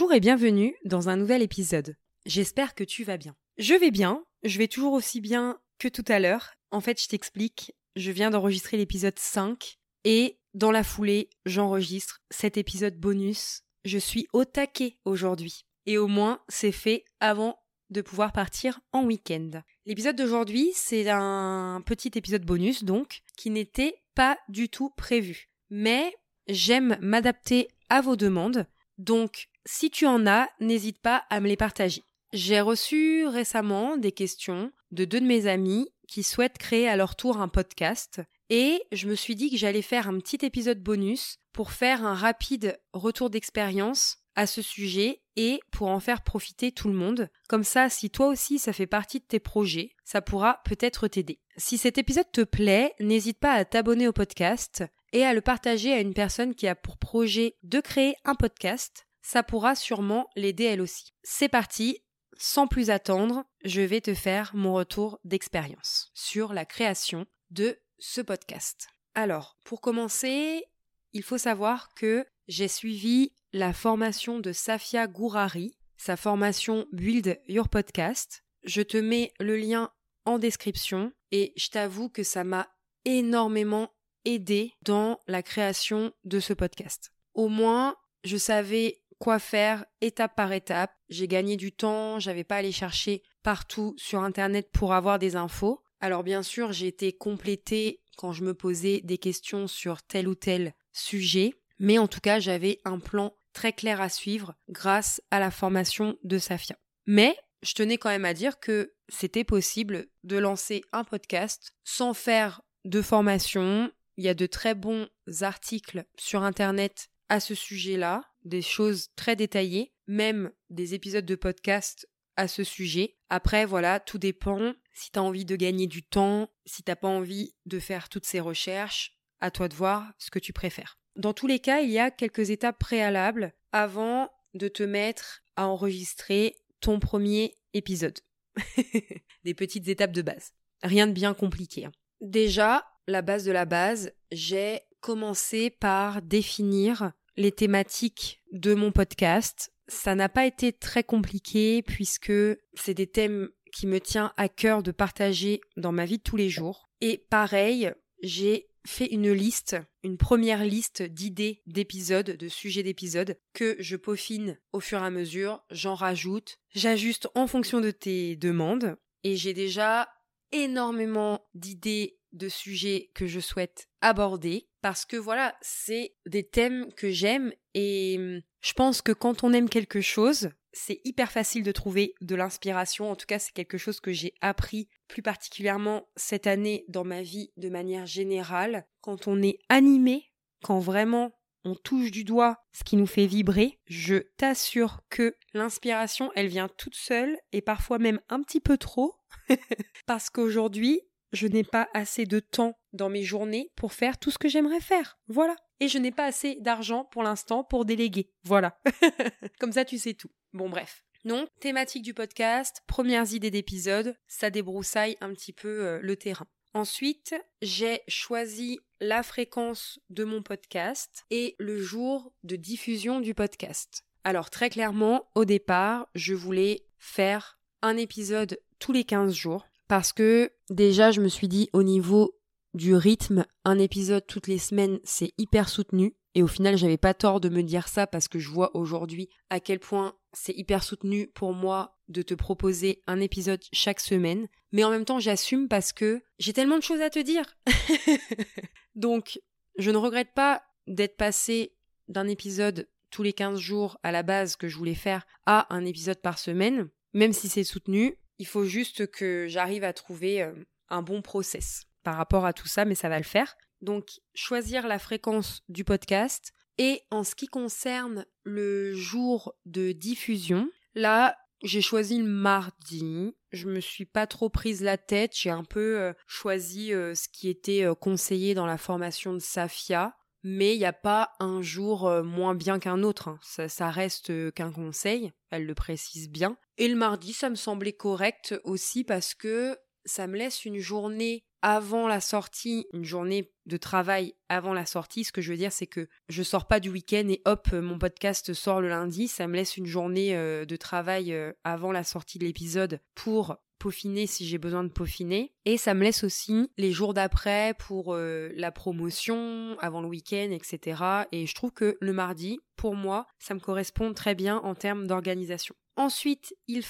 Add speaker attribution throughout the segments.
Speaker 1: Bonjour et bienvenue dans un nouvel épisode. J'espère que tu vas bien. Je vais bien, je vais toujours aussi bien que tout à l'heure. En fait, je t'explique, je viens d'enregistrer l'épisode 5 et dans la foulée, j'enregistre cet épisode bonus. Je suis au taquet aujourd'hui. Et au moins, c'est fait avant de pouvoir partir en week-end. L'épisode d'aujourd'hui, c'est un petit épisode bonus, donc, qui n'était pas du tout prévu. Mais j'aime m'adapter à vos demandes, donc si tu en as, n'hésite pas à me les partager. J'ai reçu récemment des questions de deux de mes amis qui souhaitent créer à leur tour un podcast et je me suis dit que j'allais faire un petit épisode bonus pour faire un rapide retour d'expérience à ce sujet et pour en faire profiter tout le monde. Comme ça, si toi aussi ça fait partie de tes projets, ça pourra peut-être t'aider. Si cet épisode te plaît, n'hésite pas à t'abonner au podcast et à le partager à une personne qui a pour projet de créer un podcast. Ça pourra sûrement l'aider elle aussi. C'est parti, sans plus attendre, je vais te faire mon retour d'expérience sur la création de ce podcast. Alors, pour commencer, il faut savoir que j'ai suivi la formation de Safia Gourari, sa formation Build Your Podcast. Je te mets le lien en description et je t'avoue que ça m'a énormément aidé dans la création de ce podcast. Au moins, je savais quoi faire étape par étape. J'ai gagné du temps, j'avais pas à aller chercher partout sur internet pour avoir des infos. Alors bien sûr, j'ai été complétée quand je me posais des questions sur tel ou tel sujet, mais en tout cas, j'avais un plan très clair à suivre grâce à la formation de Safia. Mais je tenais quand même à dire que c'était possible de lancer un podcast sans faire de formation. Il y a de très bons articles sur Internet à ce sujet-là, des choses très détaillées, même des épisodes de podcast à ce sujet. Après, voilà, tout dépend. Si tu as envie de gagner du temps, si t'as pas envie de faire toutes ces recherches, à toi de voir ce que tu préfères. Dans tous les cas, il y a quelques étapes préalables avant de te mettre à enregistrer ton premier épisode. Des petites étapes de base. Rien de bien compliqué. Hein. Déjà, la base de la base, j'ai commencé par définir les thématiques de mon podcast. Ça n'a pas été très compliqué puisque c'est des thèmes qui me tient à cœur de partager dans ma vie de tous les jours. Et pareil, j'ai fait une liste, une première liste d'idées d'épisodes, de sujets d'épisodes, que je peaufine au fur et à mesure, j'en rajoute, j'ajuste en fonction de tes demandes, et j'ai déjà énormément d'idées de sujets que je souhaite aborder, parce que voilà, c'est des thèmes que j'aime, et hum, je pense que quand on aime quelque chose, c'est hyper facile de trouver de l'inspiration. En tout cas, c'est quelque chose que j'ai appris plus particulièrement cette année dans ma vie de manière générale. Quand on est animé, quand vraiment on touche du doigt ce qui nous fait vibrer, je t'assure que l'inspiration, elle vient toute seule et parfois même un petit peu trop. Parce qu'aujourd'hui, je n'ai pas assez de temps dans mes journées pour faire tout ce que j'aimerais faire. Voilà. Et je n'ai pas assez d'argent pour l'instant pour déléguer. Voilà. Comme ça, tu sais tout. Bon, bref. Donc, thématique du podcast, premières idées d'épisodes, ça débroussaille un petit peu euh, le terrain. Ensuite, j'ai choisi la fréquence de mon podcast et le jour de diffusion du podcast. Alors très clairement, au départ, je voulais faire un épisode tous les 15 jours parce que déjà je me suis dit au niveau du rythme, un épisode toutes les semaines, c'est hyper soutenu. Et au final, j'avais pas tort de me dire ça parce que je vois aujourd'hui à quel point c'est hyper soutenu pour moi de te proposer un épisode chaque semaine. Mais en même temps, j'assume parce que j'ai tellement de choses à te dire. Donc, je ne regrette pas d'être passé d'un épisode tous les 15 jours à la base que je voulais faire à un épisode par semaine. Même si c'est soutenu, il faut juste que j'arrive à trouver euh, un bon process par rapport à tout ça, mais ça va le faire. Donc, choisir la fréquence du podcast. Et en ce qui concerne le jour de diffusion, là, j'ai choisi le mardi. Je me suis pas trop prise la tête. J'ai un peu euh, choisi euh, ce qui était conseillé dans la formation de Safia. Mais il n'y a pas un jour moins bien qu'un autre. Hein. Ça, ça, reste qu'un conseil. Elle le précise bien. Et le mardi, ça me semblait correct aussi parce que ça me laisse une journée avant la sortie, une journée de travail avant la sortie. Ce que je veux dire, c'est que je sors pas du week-end et hop, mon podcast sort le lundi. Ça me laisse une journée euh, de travail euh, avant la sortie de l'épisode pour peaufiner si j'ai besoin de peaufiner. Et ça me laisse aussi les jours d'après pour euh, la promotion, avant le week-end, etc. Et je trouve que le mardi, pour moi, ça me correspond très bien en termes d'organisation. Ensuite, il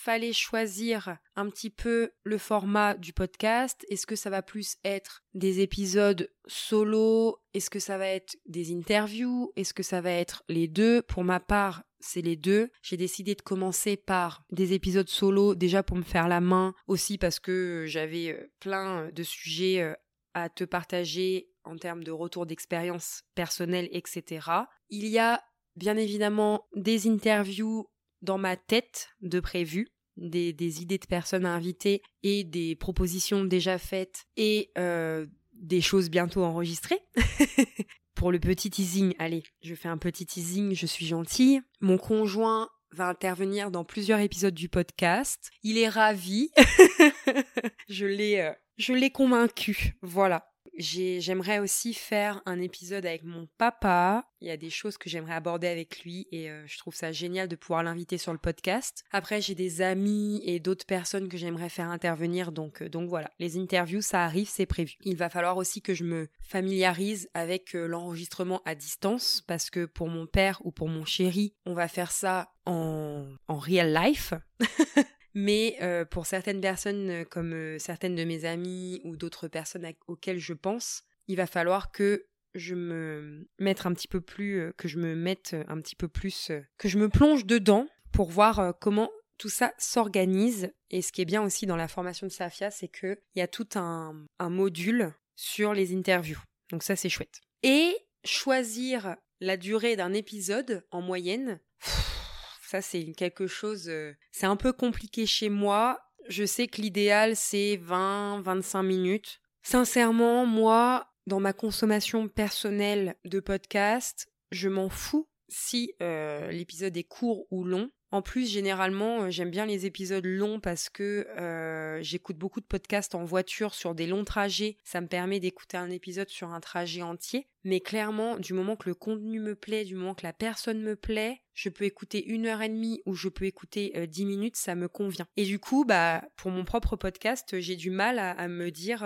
Speaker 1: fallait choisir un petit peu le format du podcast. Est-ce que ça va plus être des épisodes solo? Est-ce que ça va être des interviews? Est-ce que ça va être les deux? Pour ma part, c'est les deux. J'ai décidé de commencer par des épisodes solo, déjà pour me faire la main, aussi parce que j'avais euh, plein de sujets euh, à te partager en termes de retour d'expérience personnelle, etc. Il y a bien évidemment des interviews dans ma tête de prévu. Des, idées de personnes à inviter et des propositions déjà faites et euh, des choses bientôt enregistrées. Pour le petit teasing, allez, je fais un petit teasing, je suis gentille. Mon conjoint va intervenir dans plusieurs épisodes du podcast. Il est ravi. je l'ai euh, je l'ai convaincu. Voilà. J'aimerais aussi faire un épisode avec mon papa. Il y a des choses que j'aimerais aborder avec lui et euh, je trouve ça génial de pouvoir l'inviter sur le podcast. Après, j'ai des amis et d'autres personnes que j'aimerais faire intervenir. Donc, euh, donc voilà, les interviews, ça arrive, c'est prévu. Il va falloir aussi que je me familiarise avec euh, l'enregistrement à distance parce que pour mon père ou pour mon chéri, on va faire ça en, en real life. Mais euh, pour certaines personnes, euh, comme euh, certaines de mes amies ou d'autres personnes auxquelles je pense, il va falloir que je me mette un petit peu plus, que je me mette un petit peu plus, que je me plonge dedans pour voir comment tout ça s'organise. Et ce qui est bien aussi dans la formation de Safia, c'est qu'il y a tout un, un module sur les interviews. Donc ça, c'est chouette. Et choisir la durée d'un épisode en moyenne, ça, c'est quelque chose. Euh, c'est un peu compliqué chez moi. Je sais que l'idéal, c'est 20-25 minutes. Sincèrement, moi, dans ma consommation personnelle de podcast, je m'en fous si euh, l'épisode est court ou long. En plus, généralement, euh, j'aime bien les épisodes longs parce que euh, j'écoute beaucoup de podcasts en voiture sur des longs trajets. Ça me permet d'écouter un épisode sur un trajet entier. Mais clairement, du moment que le contenu me plaît, du moment que la personne me plaît, je peux écouter une heure et demie ou je peux écouter euh, dix minutes, ça me convient. Et du coup, bah, pour mon propre podcast, j'ai du mal à, me dire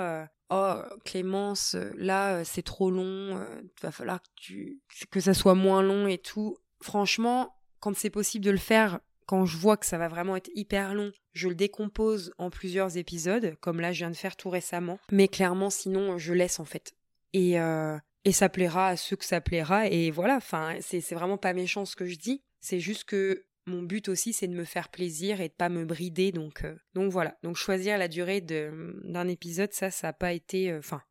Speaker 1: oh Clémence, là c'est trop long, va falloir que tu que ça soit moins long et tout. Franchement, quand c'est possible de le faire, quand je vois que ça va vraiment être hyper long, je le décompose en plusieurs épisodes, comme là je viens de faire tout récemment. Mais clairement, sinon, je laisse en fait. Et, euh, et ça plaira à ceux que ça plaira. Et voilà, enfin, c'est vraiment pas méchant ce que je dis. C'est juste que mon but aussi, c'est de me faire plaisir et de pas me brider. Donc, euh, donc voilà. Donc choisir la durée d'un épisode, ça, ça n'a pas été. Euh, enfin,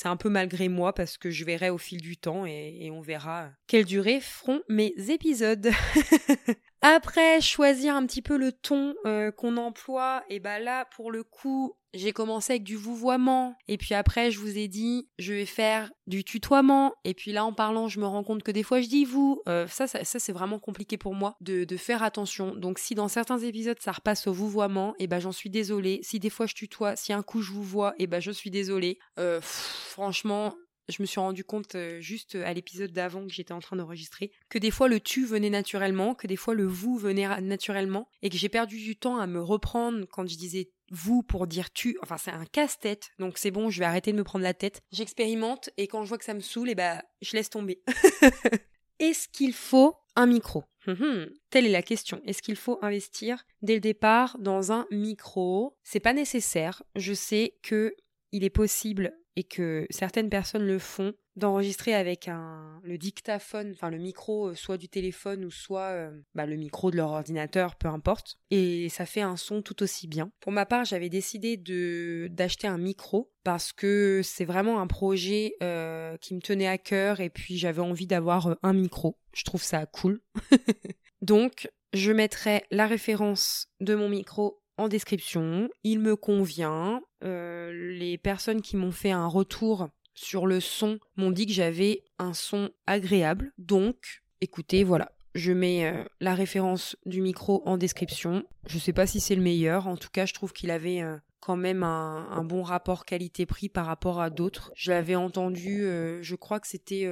Speaker 1: c'est un peu malgré moi parce que je verrai au fil du temps et, on verra quelle durée feront mes épisodes. Après, choisir un petit peu le ton euh, qu'on emploie, et bah là, pour le coup, j'ai commencé avec du vouvoiement, et puis après, je vous ai dit, je vais faire du tutoiement, et puis là, en parlant, je me rends compte que des fois, je dis vous. Euh, ça, c'est vraiment compliqué pour moi de, faire attention. Donc, si dans certains épisodes, ça repasse au vouvoiement, et bah j'en suis désolée. Si des fois, je tutoie, si un coup, je vous vois, et bah je suis désolée. Euh, franchement, je me suis rendu compte euh, juste à l'épisode d'avant que j'étais en train d'enregistrer que des fois le tu venait naturellement, que des fois le vous venait naturellement et que j'ai perdu du temps à me reprendre quand je disais vous pour dire tu. Enfin, c'est un casse-tête. Donc c'est bon, je vais arrêter de me prendre la tête. J'expérimente et quand je vois que ça me saoule, bah, je laisse tomber. Est-ce qu'il faut un micro? Hum, hum. Telle est la question. Est-ce qu'il faut investir dès le départ dans un micro? C'est pas nécessaire. Je sais que il est possible que certaines personnes le font, d'enregistrer avec un le dictaphone, enfin le micro euh, soit du téléphone ou soit euh, bah, le micro de leur ordinateur, peu importe, et ça fait un son tout aussi bien. Pour ma part, j'avais décidé de d'acheter un micro parce que c'est vraiment un projet euh, qui me tenait à cœur et puis j'avais envie d'avoir un micro. Je trouve ça cool. Donc, je mettrai la référence de mon micro en description. Il me convient. Euh, les personnes qui m'ont fait un retour sur le son m'ont dit que j'avais un son agréable. Donc, écoutez, voilà. Je mets euh, la référence du micro en description. Je sais pas si c'est le meilleur. En tout cas, je trouve qu'il avait euh, quand même un, bon rapport qualité-prix par rapport à d'autres. Je l'avais entendu, je crois que c'était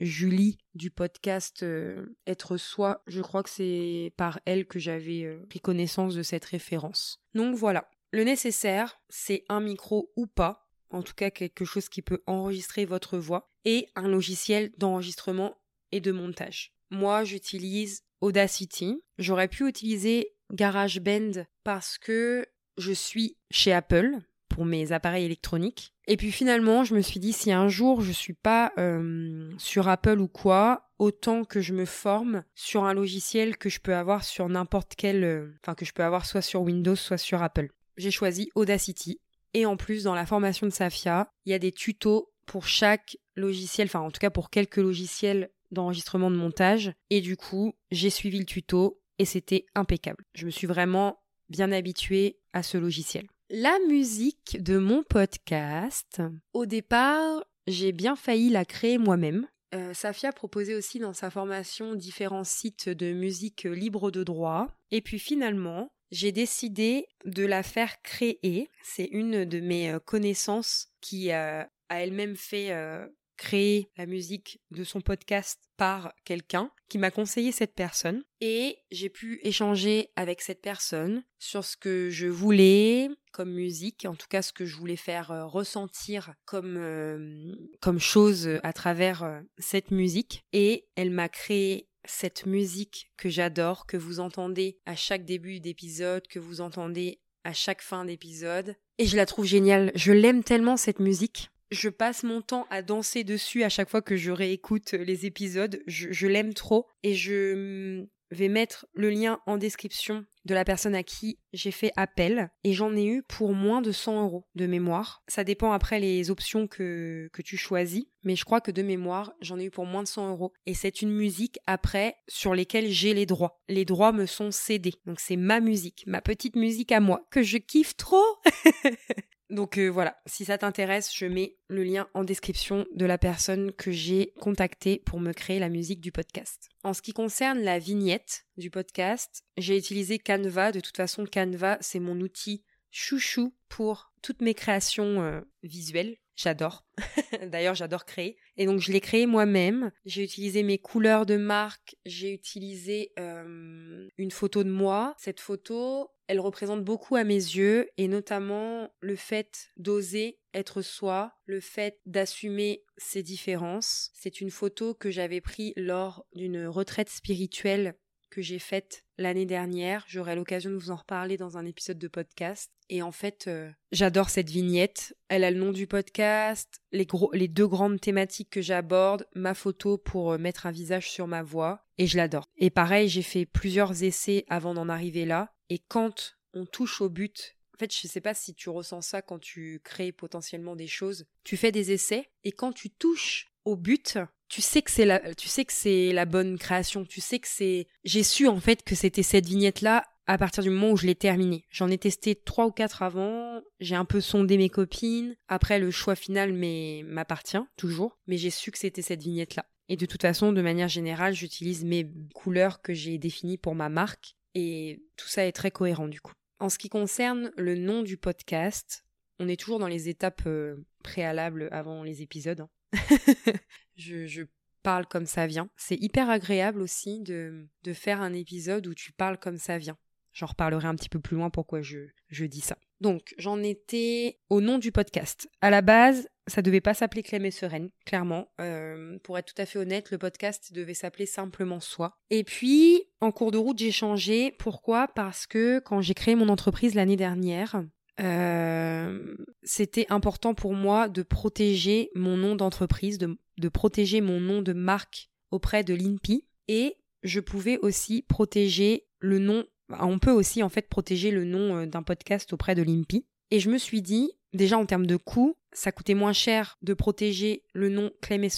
Speaker 1: Julie du podcast euh, Être Soi. Je crois que c'est par elle que j'avais pris connaissance de cette référence. Donc voilà. Le nécessaire, c'est un micro ou pas, en tout cas quelque chose qui peut enregistrer votre voix, et un logiciel d'enregistrement et de montage. Moi, j'utilise Audacity. J'aurais pu utiliser GarageBand parce que je suis chez Apple pour mes appareils électroniques. Et puis finalement, je me suis dit si un jour je suis pas euh, sur Apple ou quoi, autant que je me forme sur un logiciel que je peux avoir sur n'importe quel, euh, enfin que je peux avoir soit sur Windows, soit sur Apple. J'ai choisi Audacity. Et en plus, dans la formation de Safia, il y a des tutos pour chaque logiciel, enfin en tout cas pour quelques logiciels d'enregistrement de montage. Et du coup, j'ai suivi le tuto et c'était impeccable. Je me suis vraiment bien habituée à ce logiciel. La musique de mon podcast, au départ, j'ai bien failli la créer moi-même. Euh, Safia proposait aussi dans sa formation différents sites de musique libre de droit. Et puis finalement, j'ai décidé de la faire créer. C'est une de mes euh, connaissances qui euh, a elle-même fait créer la musique de son podcast par quelqu'un qui m'a conseillé cette personne et j'ai pu échanger avec cette personne sur ce que je voulais comme musique, en tout cas ce que je voulais faire euh, ressentir comme euh, comme chose à travers euh, cette musique et elle m'a créé cette musique que j'adore, que vous entendez à chaque début d'épisode, que vous entendez à chaque fin d'épisode. Et je la trouve géniale. Je l'aime tellement cette musique je passe mon temps à danser dessus à chaque fois que je réécoute les épisodes. Je, l'aime trop et je mm, vais mettre le lien en description de la personne à qui j'ai fait appel et j'en ai eu pour moins de 100 euros de mémoire. Ça dépend après les options que, que tu choisis, mais je crois que de mémoire, j'en ai eu pour moins de 100 euros. Et c'est une musique après sur lesquelles j'ai les droits. Les droits me sont cédés. Donc c'est ma musique, ma petite musique à moi, que je kiffe trop. Donc euh, voilà, si ça t'intéresse, je mets le lien en description de la personne que j'ai contactée pour me créer la musique du podcast. En ce qui concerne la vignette du podcast, j'ai utilisé Canva. De toute façon, Canva, c'est mon outil chouchou pour toutes mes créations euh, visuelles. J'adore. D'ailleurs, j'adore créer. Et donc, je l'ai créé moi-même. J'ai utilisé mes couleurs de marque. J'ai utilisé euh, une photo de moi. Cette photo, elle représente beaucoup à mes yeux, et notamment le fait d'oser être soi, le fait d'assumer ses différences. C'est une photo que j'avais prise lors d'une retraite spirituelle que j'ai faite l'année dernière. J'aurai l'occasion de vous en reparler dans un épisode de podcast. Et en fait, euh, j'adore cette vignette. Elle a le nom du podcast, les, les deux grandes thématiques que j'aborde, ma photo pour euh, mettre un visage sur ma voix, et je l'adore. Et pareil, j'ai fait plusieurs essais avant d'en arriver là. Et quand on touche au but, en fait, je ne sais pas si tu ressens ça quand tu crées potentiellement des choses. Tu fais des essais, et quand tu touches au but, tu sais que c'est la, tu sais que c'est la bonne création. Tu sais que c'est, j'ai su en fait que c'était cette vignette là à partir du moment où je l'ai terminée. J'en ai testé trois ou quatre avant. J'ai un peu sondé mes copines. Après, le choix final m'appartient toujours, mais j'ai su que c'était cette vignette là. Et de toute façon, de manière générale, j'utilise mes couleurs que j'ai définies pour ma marque et tout ça est très cohérent du coup. En ce qui concerne le nom du podcast, on est toujours dans les étapes euh, préalables avant les épisodes. Je, parle comme ça vient. C'est hyper agréable aussi de, faire un épisode où tu parles comme ça vient. J'en reparlerai un petit peu plus loin pourquoi je, je dis ça. Donc, j'en étais au nom du podcast. À la base, ça devait pas s'appeler Clem et Sereine, clairement. Euh, pour être tout à fait honnête, le podcast devait s'appeler simplement Soi. Et puis, en cours de route, j'ai changé. Pourquoi? Parce que quand j'ai créé mon entreprise l'année dernière, euh, c'était important pour moi de protéger mon nom d'entreprise, de, protéger mon nom de marque auprès de l'INPI et je pouvais aussi protéger le nom, on peut aussi en fait protéger le nom euh, d'un podcast auprès de l'INPI. Et je me suis dit, déjà en termes de coût, ça coûtait moins cher de protéger le nom Clem et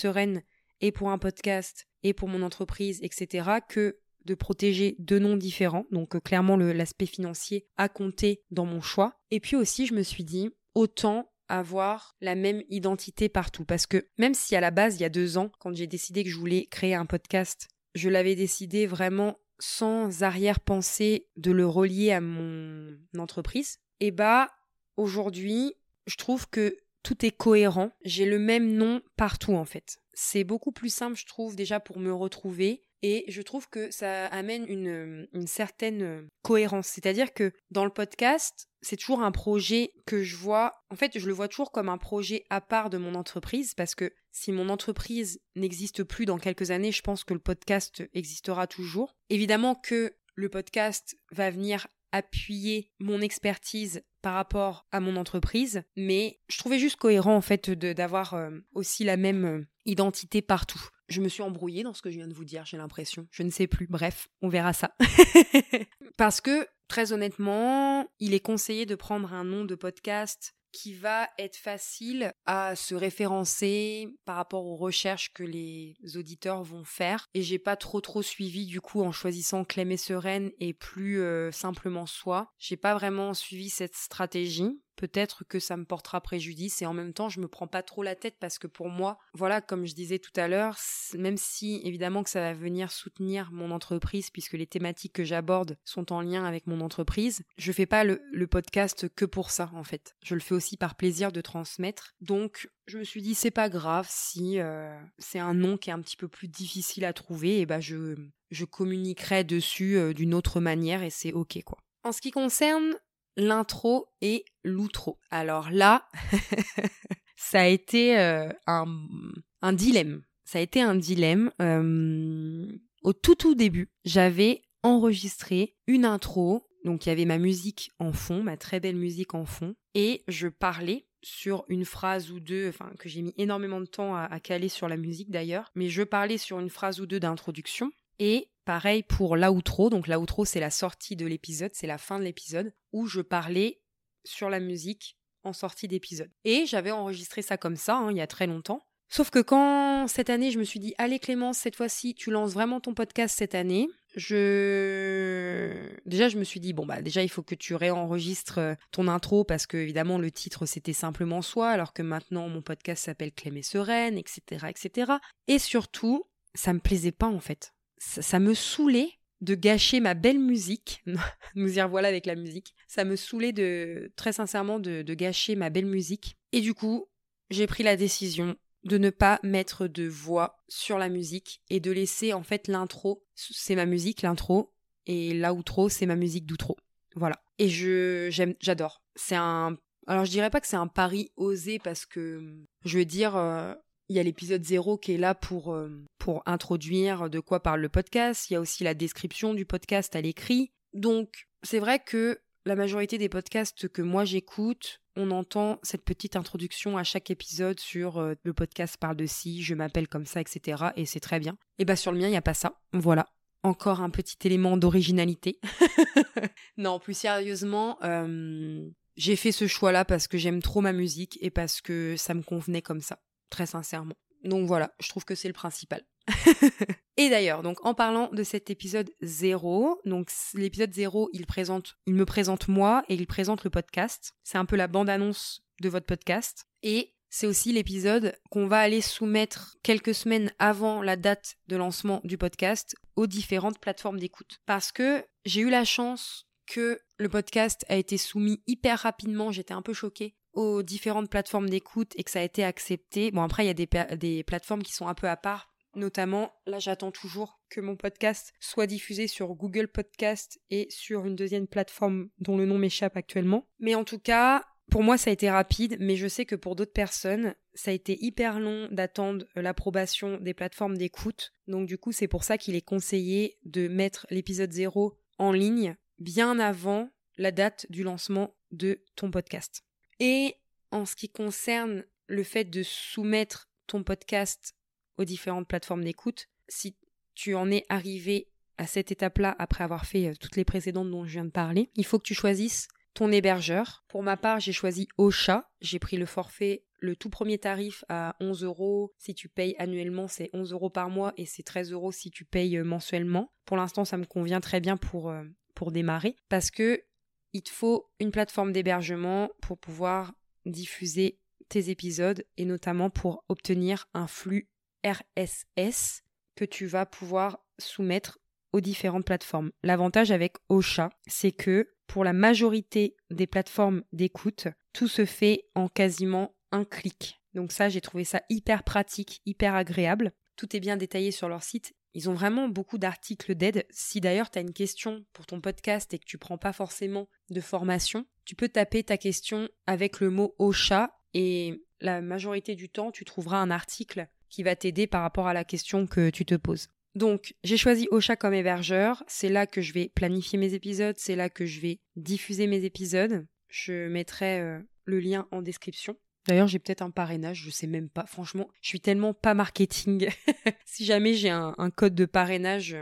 Speaker 1: et pour un podcast et pour mon entreprise, etc., que de protéger deux noms différents. Donc euh, clairement, l'aspect financier a compté dans mon choix. Et puis aussi, je me suis dit, autant avoir la même identité partout. Parce que même si à la base, il y a deux ans, quand j'ai décidé que je voulais créer un podcast, je l'avais décidé vraiment sans arrière-pensée de le relier à mon entreprise, et eh bah aujourd'hui, je trouve que tout est cohérent. J'ai le même nom partout en fait. C'est beaucoup plus simple, je trouve, déjà pour me retrouver. Et je trouve que ça amène une, certaine cohérence. C'est-à-dire que dans le podcast, c'est toujours un projet que je vois. En fait, je le vois toujours comme un projet à part de mon entreprise parce que si mon entreprise n'existe plus dans quelques années, je pense que le podcast existera toujours. Évidemment que le podcast va venir appuyer mon expertise par rapport à mon entreprise, mais je trouvais juste cohérent en fait d'avoir euh, aussi la même euh, identité partout. Je me suis embrouillée dans ce que je viens de vous dire, j'ai l'impression. Je ne sais plus. Bref, on verra ça. Parce que, très honnêtement, il est conseillé de prendre un nom de podcast qui va être facile à se référencer par rapport aux recherches que les auditeurs vont faire. Et j'ai pas trop trop suivi du coup en choisissant Clem et Sereine et plus euh, simplement Soi. J'ai pas vraiment suivi cette stratégie peut-être que ça me portera préjudice et en même temps je me prends pas trop la tête parce que pour moi voilà comme je disais tout à l'heure même si évidemment que ça va venir soutenir mon entreprise puisque les thématiques que j'aborde sont en lien avec mon entreprise je fais pas le, podcast que pour ça en fait. Je le fais aussi par plaisir de transmettre. Donc je me suis dit c'est pas grave si euh, c'est un nom qui est un petit peu plus difficile à trouver et ben je je communiquerai dessus euh, d'une autre manière et c'est ok quoi. En ce qui concerne l'intro et l'outro. Alors là, ça a été euh, un, dilemme. Ça a été un dilemme. Euh, au tout tout début, j'avais enregistré une intro. Donc il y avait ma musique en fond, ma très belle musique en fond, et je parlais sur une phrase ou deux, enfin que j'ai mis énormément de temps à, à caler sur la musique d'ailleurs, mais je parlais sur une phrase ou deux d'introduction, et Pareil pour l'outro, donc l'outro c'est la sortie de l'épisode, c'est la fin de l'épisode, où je parlais sur la musique en sortie d'épisode. Et j'avais enregistré ça comme ça, hein, il y a très longtemps. Sauf que quand cette année je me suis dit, allez Clémence, cette fois-ci tu lances vraiment ton podcast cette année, je déjà je me suis dit bon bah déjà il faut que tu réenregistres euh, ton intro parce que évidemment le titre c'était simplement soi alors que maintenant mon podcast s'appelle Clémé Sereine etc etc et surtout ça me plaisait pas en fait ça, me saoulait de gâcher ma belle musique. Nous y revoilà avec la musique. Ça me saoulait de, très sincèrement, de, gâcher ma belle musique. Et du coup, j'ai pris la décision de ne pas mettre de voix sur la musique et de laisser en fait l'intro, c'est ma musique, l'intro, et l'outro, c'est ma musique d'outro. Voilà. Et je, j'aime, j'adore. C'est un, alors je dirais pas que c'est un pari osé parce que, je veux dire, euh, il y a l'épisode 0 qui est là pour, euh, pour introduire de quoi parle le podcast. Il y a aussi la description du podcast à l'écrit. Donc, c'est vrai que la majorité des podcasts que moi j'écoute, on entend cette petite introduction à chaque épisode sur euh, le podcast parle de si, je m'appelle comme ça, etc. Et c'est très bien. Et bah sur le mien, il n'y a pas ça. Voilà. Encore un petit élément d'originalité. non, plus sérieusement, euh, j'ai fait ce choix-là parce que j'aime trop ma musique et parce que ça me convenait comme ça très sincèrement. Donc voilà, je trouve que c'est le principal. et d'ailleurs, donc en parlant de cet épisode 0, donc l'épisode 0, il présente, il me présente moi et il présente le podcast. C'est un peu la bande-annonce de votre podcast. Et c'est aussi l'épisode qu'on va aller soumettre quelques semaines avant la date de lancement du podcast aux différentes plateformes d'écoute. Parce que j'ai eu la chance que le podcast a été soumis hyper rapidement, j'étais un peu choquée aux différentes plateformes d'écoute et que ça a été accepté. Bon, après, il y a des, des plateformes qui sont un peu à part. Notamment, là, j'attends toujours que mon podcast soit diffusé sur Google Podcast et sur une deuxième plateforme dont le nom m'échappe actuellement. Mais en tout cas, pour moi, ça a été rapide, mais je sais que pour d'autres personnes, ça a été hyper long d'attendre l'approbation des plateformes d'écoute. Donc du coup, c'est pour ça qu'il est conseillé de mettre l'épisode 0 en ligne bien avant la date du lancement de ton podcast. Et en ce qui concerne le fait de soumettre ton podcast aux différentes plateformes d'écoute, si tu en es arrivé à cette étape-là après avoir fait euh, toutes les précédentes dont je viens de parler, il faut que tu choisisses ton hébergeur. Pour ma part, j'ai choisi Ocha. J'ai pris le forfait, le tout premier tarif à 11 euros. Si tu payes annuellement, c'est 11 euros par mois et c'est 13 euros si tu payes euh, mensuellement. Pour l'instant, ça me convient très bien pour, euh, pour démarrer parce que il te faut une plateforme d'hébergement pour pouvoir diffuser tes épisodes et notamment pour obtenir un flux RSS que tu vas pouvoir soumettre aux différentes plateformes. L'avantage avec Ocha, c'est que pour la majorité des plateformes d'écoute, tout se fait en quasiment un clic. Donc ça, j'ai trouvé ça hyper pratique, hyper agréable. Tout est bien détaillé sur leur site. Ils ont vraiment beaucoup d'articles d'aide. Si d'ailleurs tu as une question pour ton podcast et que tu prends pas forcément de formation, tu peux taper ta question avec le mot OSHA et la majorité du temps, tu trouveras un article qui va t'aider par rapport à la question que tu te poses. Donc, j'ai choisi Ocha comme hébergeur. C'est là que je vais planifier mes épisodes. C'est là que je vais diffuser mes épisodes. Je mettrai euh, le lien en description. D'ailleurs, j'ai peut-être un parrainage, je sais même pas. Franchement, je suis tellement pas marketing. si jamais j'ai un, un, code de parrainage,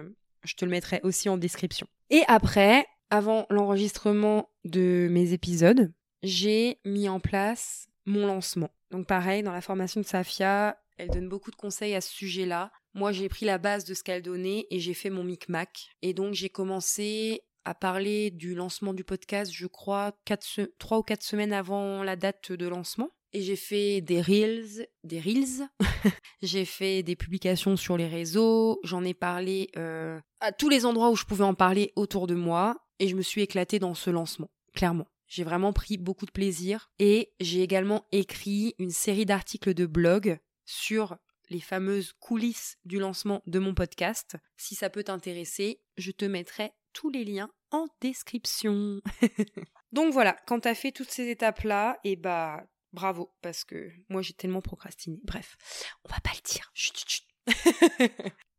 Speaker 1: je te le mettrai aussi en description. Et après, avant l'enregistrement de mes épisodes, j'ai mis en place mon lancement. Donc pareil, dans la formation de Safia, elle donne beaucoup de conseils à ce sujet-là. Moi, j'ai pris la base de ce qu'elle donnait et j'ai fait mon micmac. Et donc, j'ai commencé à parler du lancement du podcast, je crois, trois ou quatre semaines avant la date de lancement. Et j'ai fait des reels, des reels. j'ai fait des publications sur les réseaux. J'en ai parlé euh, à tous les endroits où je pouvais en parler autour de moi. Et je me suis éclatée dans ce lancement, clairement. J'ai vraiment pris beaucoup de plaisir. Et j'ai également écrit une série d'articles de blog sur les fameuses coulisses du lancement de mon podcast. Si ça peut t'intéresser, je te mettrai tous les liens en description. Donc voilà, quand t'as fait toutes ces étapes-là, et eh bah bravo, parce que moi j'ai tellement procrastiné. Bref, on va pas le dire. Chut, chut,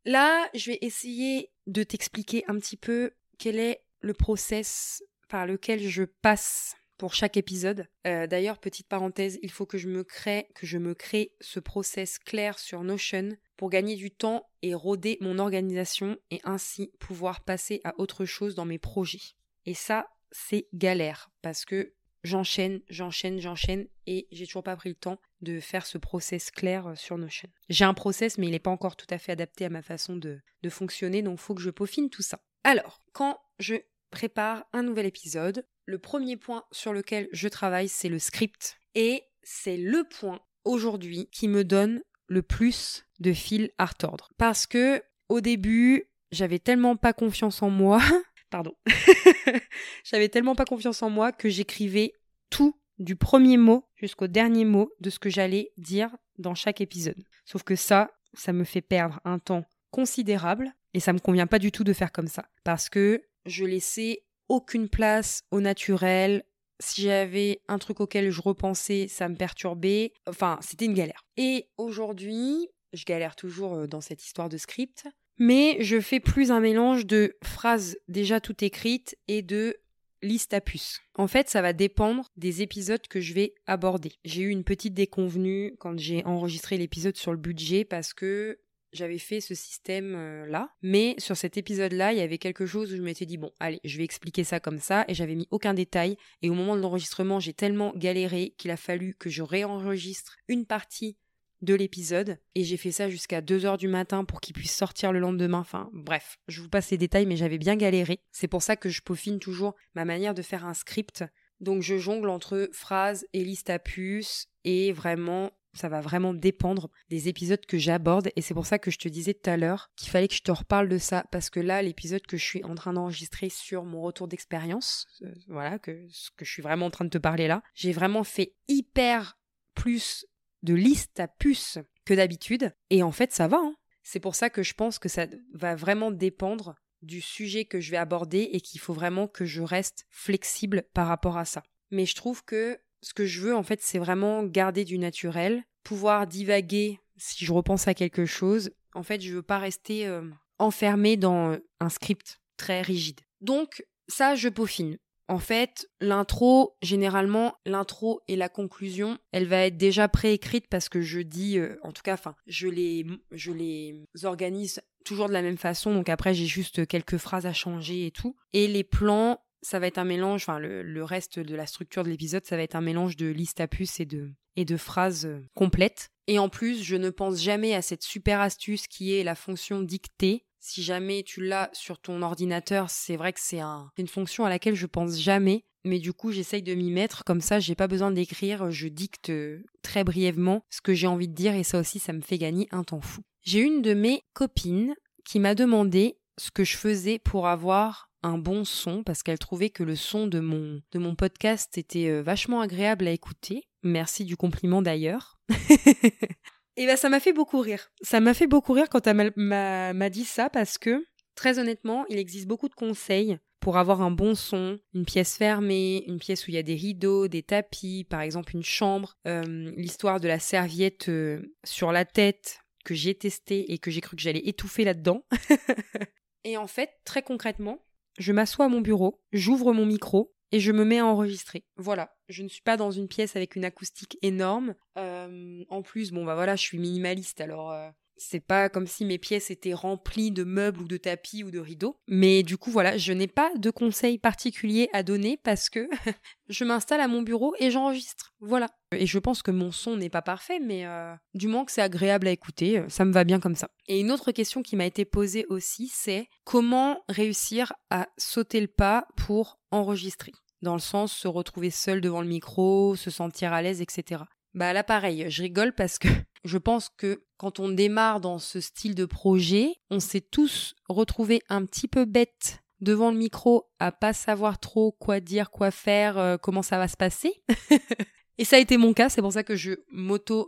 Speaker 1: Là, je vais essayer de t'expliquer un petit peu quel est le process par lequel je passe pour chaque épisode. Euh, d'ailleurs, petite parenthèse, il faut que je me crée, que je me crée ce process clair sur Notion pour gagner du temps et roder mon organisation et ainsi pouvoir passer à autre chose dans mes projets. Et ça, c'est galère parce que j'enchaîne, j'enchaîne, j'enchaîne et j'ai toujours pas pris le temps de faire ce process clair euh, sur Notion. J'ai un process mais il n'est pas encore tout à fait adapté à ma façon de, fonctionner donc faut que je peaufine tout ça. Alors, quand je prépare un nouvel épisode, le premier point sur lequel je travaille, c'est le script. Et c'est le point aujourd'hui qui me donne le plus de fil à retordre. Parce que au début, j'avais tellement pas confiance en moi. Pardon. j'avais tellement pas confiance en moi que j'écrivais tout du premier mot jusqu'au dernier mot de ce que j'allais dire dans chaque épisode. Sauf que ça, ça me fait perdre un temps considérable et ça me convient pas du tout de faire comme ça. Parce que je laissais aucune place au naturel. Si j'avais un truc auquel je repensais, ça me perturbait. Enfin, c'était une galère. Et aujourd'hui, je galère toujours euh, dans cette histoire de script, mais je fais plus un mélange de phrases déjà toutes écrites et de liste à puces. En fait, ça va dépendre des épisodes que je vais aborder. J'ai eu une petite déconvenue quand j'ai enregistré l'épisode sur le budget parce que j'avais fait ce système-là. Mais sur cet épisode-là, il y avait quelque chose où je m'étais dit, bon, allez, je vais expliquer ça comme ça, et j'avais mis aucun détail. Et au moment de l'enregistrement, j'ai tellement galéré qu'il a fallu que je réenregistre une partie de l'épisode. Et j'ai fait ça jusqu'à 2h du matin pour qu'il puisse sortir le lendemain. Enfin, bref, je vous passe les détails, mais j'avais bien galéré. C'est pour ça que je peaufine toujours ma manière de faire un script. Donc je jongle entre phrases et listes à puces et vraiment ça va vraiment dépendre des épisodes que j'aborde et c'est pour ça que je te disais tout à l'heure qu'il fallait que je te reparle de ça parce que là l'épisode que je suis en train d'enregistrer sur mon retour d'expérience, euh, voilà que ce que je suis vraiment en train de te parler là, j'ai vraiment fait hyper plus de listes à puces que d'habitude et en fait ça va. Hein. C'est pour ça que je pense que ça va vraiment dépendre du sujet que je vais aborder et qu'il faut vraiment que je reste flexible par rapport à ça. Mais je trouve que ce que je veux, en fait, c'est vraiment garder du naturel, pouvoir divaguer si je repense à quelque chose. En fait, je veux pas rester euh, enfermé dans euh, un script très rigide. Donc, ça, je peaufine. En fait, l'intro, généralement, l'intro et la conclusion, elle va être déjà préécrite parce que je dis, euh, en tout cas, enfin, je les, je les organise toujours de la même façon. Donc après, j'ai juste quelques phrases à changer et tout. Et les plans, ça va être un mélange, enfin le, reste de la structure de l'épisode, ça va être un mélange de listes à puces et de, et de phrases euh, complètes. Et en plus, je ne pense jamais à cette super astuce qui est la fonction dictée. Si jamais tu l'as sur ton ordinateur, c'est vrai que c'est un, une fonction à laquelle je pense jamais. Mais du coup, j'essaye de m'y mettre. Comme ça, j'ai pas besoin d'écrire. Je dicte euh, très brièvement ce que j'ai envie de dire. Et ça aussi, ça me fait gagner un temps fou. J'ai une de mes copines qui m'a demandé ce que je faisais pour avoir un bon son parce qu'elle trouvait que le son de mon, de mon podcast était euh, vachement agréable à écouter. Merci du compliment d'ailleurs. Et ben ça m'a fait beaucoup rire. Ça m'a fait beaucoup rire quand elle m'a dit ça parce que très honnêtement, il existe beaucoup de conseils pour avoir un bon son, une pièce fermée, une pièce où il y a des rideaux, des tapis, par exemple une chambre, euh, l'histoire de la serviette euh, sur la tête que j'ai testé et que j'ai cru que j'allais étouffer là-dedans. et en fait, très concrètement, je m'assois à mon bureau, j'ouvre mon micro et je me mets à enregistrer. Voilà, je ne suis pas dans une pièce avec une acoustique énorme. Euh, en plus, bon bah voilà, je suis minimaliste, alors euh, c'est pas comme si mes pièces étaient remplies de meubles ou de tapis ou de rideaux. Mais du coup, voilà, je n'ai pas de conseils particuliers à donner parce que je m'installe à mon bureau et j'enregistre. Voilà. Et je pense que mon son n'est pas parfait, mais euh, du moins que c'est agréable à écouter, ça me va bien comme ça. Et une autre question qui m'a été posée aussi, c'est comment réussir à sauter le pas pour enregistrer? Dans le sens se retrouver seul devant le micro, se sentir à l'aise, etc. Bah là pareil, je rigole parce que je pense que quand on démarre dans ce style de projet, on s'est tous retrouvés un petit peu bêtes devant le micro à pas savoir trop quoi dire, quoi faire, euh, comment ça va se passer. Et ça a été mon cas, c'est pour ça que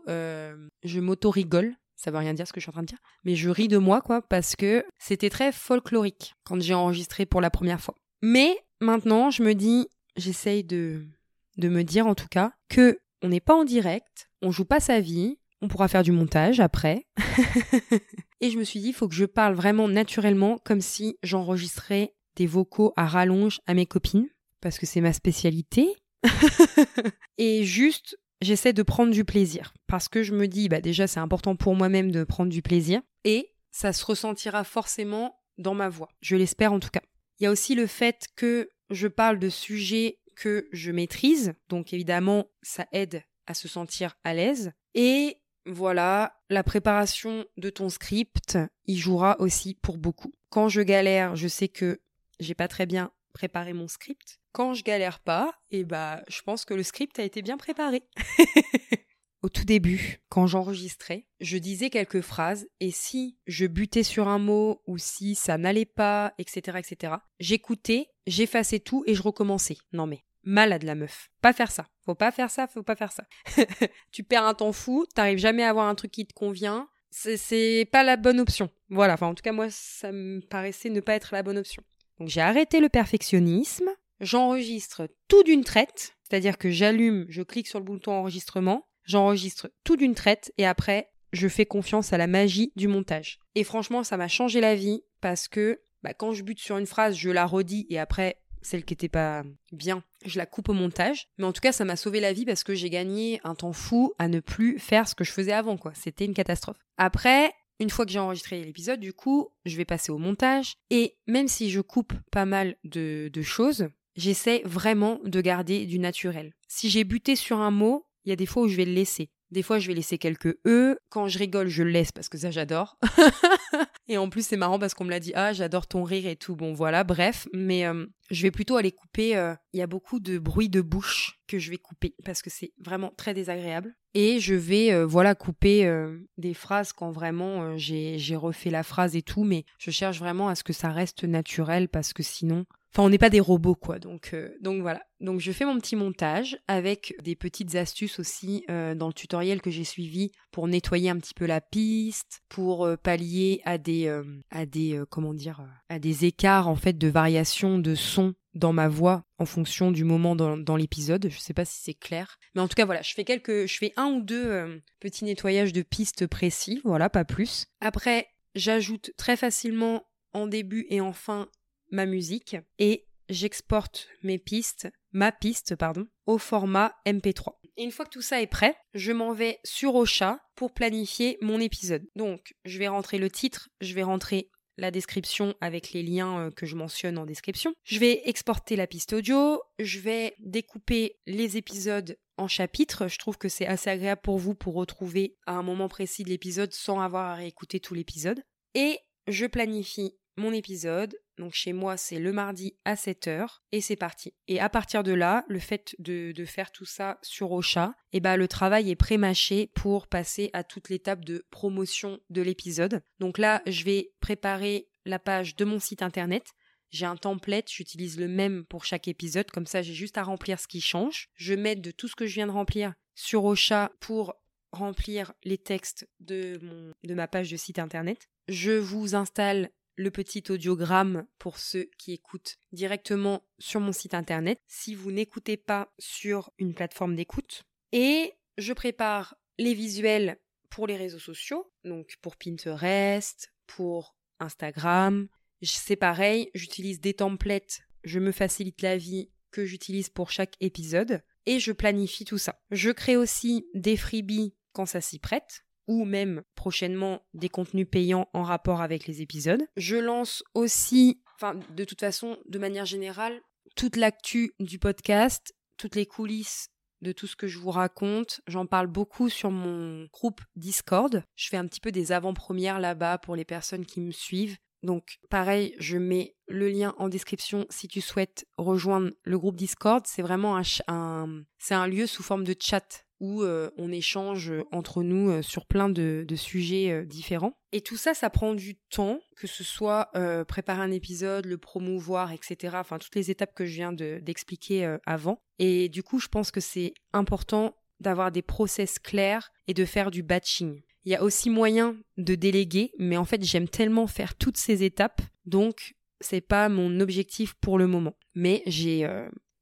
Speaker 1: euh, je m'auto rigole. Ça veut rien dire ce que je suis en train de dire, mais je ris de moi quoi parce que c'était très folklorique quand j'ai enregistré pour la première fois. Mais maintenant, je me dis j'essaye de de me dire en tout cas que on n'est pas en direct, on joue pas sa vie, on pourra faire du montage après. et je me suis dit, il faut que je parle vraiment naturellement, comme si j'enregistrais des vocaux à rallonge à mes copines, parce que c'est ma spécialité. et juste, j'essaie de prendre du plaisir, parce que je me dis, bah déjà, c'est important pour moi-même de prendre du plaisir, et ça se ressentira forcément dans ma voix. Je l'espère en tout cas. Il y a aussi le fait que je parle de sujets que je maîtrise, donc évidemment, ça aide à se sentir à l'aise. Et voilà, la préparation de ton script, il jouera aussi pour beaucoup. Quand je galère, je sais que j'ai pas très bien préparé mon script. Quand je galère pas, et eh bah, je pense que le script a été bien préparé. Au tout début, quand j'enregistrais, je disais quelques phrases et si je butais sur un mot ou si ça n'allait pas, etc., etc., j'écoutais, j'effaçais tout et je recommençais. Non mais, malade la meuf. Pas faire ça. Faut pas faire ça, faut pas faire ça. tu perds un temps fou, t'arrives jamais à avoir un truc qui te convient. C'est pas la bonne option. Voilà, enfin en tout cas moi ça me paraissait ne pas être la bonne option. Donc j'ai arrêté le perfectionnisme, j'enregistre tout d'une traite, c'est-à-dire que j'allume, je clique sur le bouton enregistrement, j'enregistre tout d'une traite et après je fais confiance à la magie du montage. Et franchement ça m'a changé la vie parce que bah, quand je bute sur une phrase, je la redis et après celle qui était pas bien, je la coupe au montage. Mais en tout cas, ça m'a sauvé la vie parce que j'ai gagné un temps fou à ne plus faire ce que je faisais avant, quoi. C'était une catastrophe. Après, une fois que j'ai enregistré l'épisode, du coup, je vais passer au montage. Et même si je coupe pas mal de, de choses, j'essaie vraiment de garder du naturel. Si j'ai buté sur un mot, il y a des fois où je vais le laisser. Des fois, je vais laisser quelques E. Quand je rigole, je le laisse parce que ça, j'adore. et en plus, c'est marrant parce qu'on me l'a dit, ah, j'adore ton rire et tout. Bon, voilà, bref. Mais euh, je vais plutôt aller couper. Euh, il y a beaucoup de bruit de bouche que je vais couper parce que c'est vraiment très désagréable. Et je vais, euh, voilà, couper des phrases quand vraiment j'ai refait la phrase et tout. Mais je cherche vraiment à ce que ça reste naturel parce que sinon, Enfin, on n'est pas des robots, quoi. Donc, euh, donc voilà. Donc, je fais mon petit montage avec des petites astuces aussi euh, dans le tutoriel que j'ai suivi pour nettoyer un petit peu la piste, pour euh, pallier à des, à des, comment dire, à des écarts en fait de variation de son dans ma voix en fonction du moment dans, l'épisode. Je sais pas si c'est clair, mais en tout cas voilà, je fais quelques, je fais un ou deux petits nettoyages de pistes précis, voilà, pas plus. Après, j'ajoute très facilement en début et en fin ma musique et j'exporte mes pistes, ma piste, pardon, au format MP3. Et une fois que tout ça est prêt, je m'en vais sur Ocha pour planifier mon épisode. Donc, je vais rentrer le titre, je vais rentrer la description avec les liens euh, que je mentionne en description. Je vais exporter la piste audio, je vais découper les épisodes en chapitres. Je trouve que c'est assez agréable pour vous pour retrouver à un moment précis de l'épisode sans avoir à réécouter tout l'épisode. Et je planifie mon épisode. Donc chez moi, c'est le mardi à 7h et c'est parti. Et à partir de là, le fait de, faire tout ça sur Ocha, et eh ben, le travail est pré-mâché pour passer à toute l'étape de promotion de l'épisode. Donc là, je vais préparer la page de mon site internet. J'ai un template, j'utilise le même pour chaque épisode, comme ça j'ai juste à remplir ce qui change. Je mets de tout ce que je viens de remplir sur Ocha pour remplir les textes de ma page de site internet. Je vous installe le petit audiogramme pour ceux qui écoutent directement sur mon site internet si vous n'écoutez pas sur une plateforme d'écoute. Et je prépare les visuels pour les réseaux sociaux, donc pour Pinterest, pour Instagram. C'est pareil, j'utilise des templates, je me facilite la vie que j'utilise pour chaque épisode et je planifie tout ça. Je crée aussi des freebies quand ça s'y prête ou même prochainement des contenus payants en rapport avec les épisodes. Je lance aussi, enfin de toute façon, de manière générale, toute l'actu du podcast, toutes les coulisses de tout ce que je vous raconte. J'en parle beaucoup sur mon groupe Discord. Je fais un petit peu des avant-premières là-bas pour les personnes qui me suivent. Donc pareil, je mets le lien en description si tu souhaites rejoindre le groupe Discord. C'est vraiment un, un lieu sous forme de chat où euh, on échange entre nous euh, sur plein de, sujets euh, différents. Et tout ça, ça prend du temps, que ce soit préparer un épisode, le promouvoir, etc. Enfin, toutes les étapes que je viens d'expliquer avant. Et du coup, je pense que c'est important d'avoir des process clairs et de faire du batching. Il y a aussi moyen de déléguer, mais en fait, j'aime tellement faire toutes ces étapes, donc c'est pas mon objectif pour le moment. Mais j'ai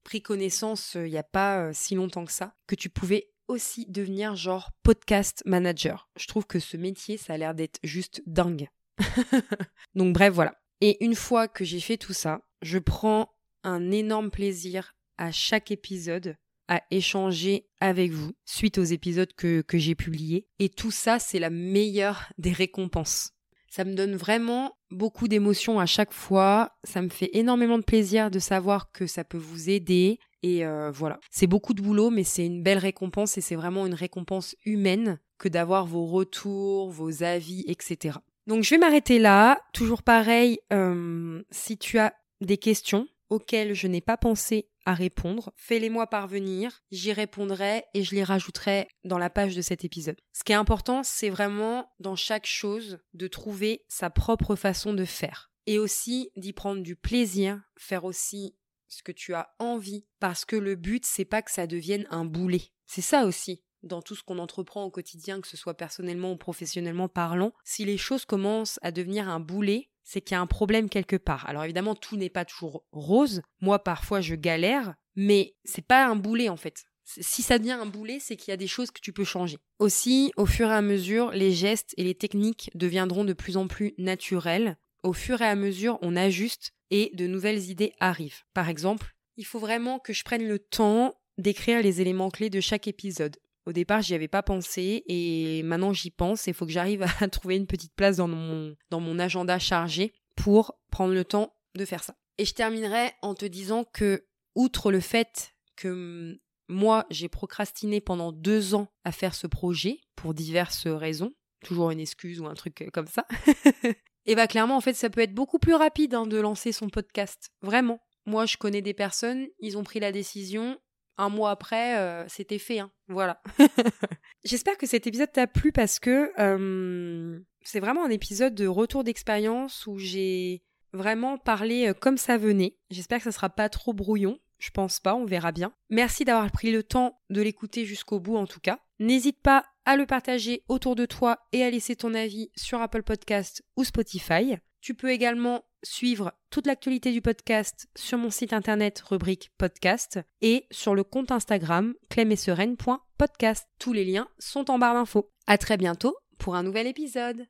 Speaker 1: pris connaissance il n'y a pas si longtemps que ça que tu pouvais aussi devenir genre podcast manager. Je trouve que ce métier, ça a l'air d'être juste dingue. Donc bref, voilà. Et une fois que j'ai fait tout ça, je prends un énorme plaisir à chaque épisode à échanger avec vous suite aux épisodes que, que j'ai publiés. Et tout ça, c'est la meilleure des récompenses. Ça me donne vraiment beaucoup d'émotions à chaque fois. Ça me fait énormément de plaisir de savoir que ça peut vous aider, et euh, voilà, c'est beaucoup de boulot, mais c'est une belle récompense et c'est vraiment une récompense humaine que d'avoir vos retours, vos avis, etc. Donc je vais m'arrêter là. Toujours pareil, euh, si tu as des questions auxquelles je n'ai pas pensé à répondre, fais-les-moi parvenir, j'y répondrai et je les rajouterai dans la page de cet épisode. Ce qui est important, c'est vraiment dans chaque chose de trouver sa propre façon de faire et aussi d'y prendre du plaisir, faire aussi ce que tu as envie, parce que le but, c'est pas que ça devienne un boulet. C'est ça aussi dans tout ce qu'on entreprend au quotidien, que ce soit personnellement ou professionnellement parlant, si les choses commencent à devenir un boulet, c'est qu'il y a un problème quelque part. Alors évidemment, tout n'est pas toujours rose. Moi, parfois, je galère, mais c'est pas un boulet en fait. Si ça devient un boulet, c'est qu'il y a des choses que tu peux changer. Aussi, au fur et à mesure, les gestes et les techniques deviendront de plus en plus naturels. Au fur et à mesure, on ajuste et de nouvelles idées arrivent. Par exemple, il faut vraiment que je prenne le temps d'écrire les éléments clés de chaque épisode. Au départ, j'y avais pas pensé et maintenant j'y pense il faut que j'arrive à trouver une petite place dans mon, dans mon agenda chargé pour prendre le temps de faire ça. Et je terminerai en te disant que, outre le fait que moi, j'ai procrastiné pendant deux ans à faire ce projet pour diverses raisons, toujours une excuse ou un truc comme ça, Et bah clairement, en fait, ça peut être beaucoup plus rapide hein, de lancer son podcast. Vraiment. Moi, je connais des personnes, ils ont pris la décision. Un mois après, euh, c'était fait. Hein. Voilà. J'espère que cet épisode t'a plu parce que euh, c'est vraiment un épisode de retour d'expérience où j'ai vraiment parlé euh, comme ça venait. J'espère que ça sera pas trop brouillon. Je pense pas, on verra bien. Merci d'avoir pris le temps de l'écouter jusqu'au bout en tout cas. N'hésite pas à le partager autour de toi et à laisser ton avis sur Apple Podcast ou Spotify. Tu peux également suivre toute l'actualité du podcast sur mon site internet rubrique podcast et sur le compte Instagram clemessereine.podcast. Tous les liens sont en barre d'infos. À très bientôt pour un nouvel épisode.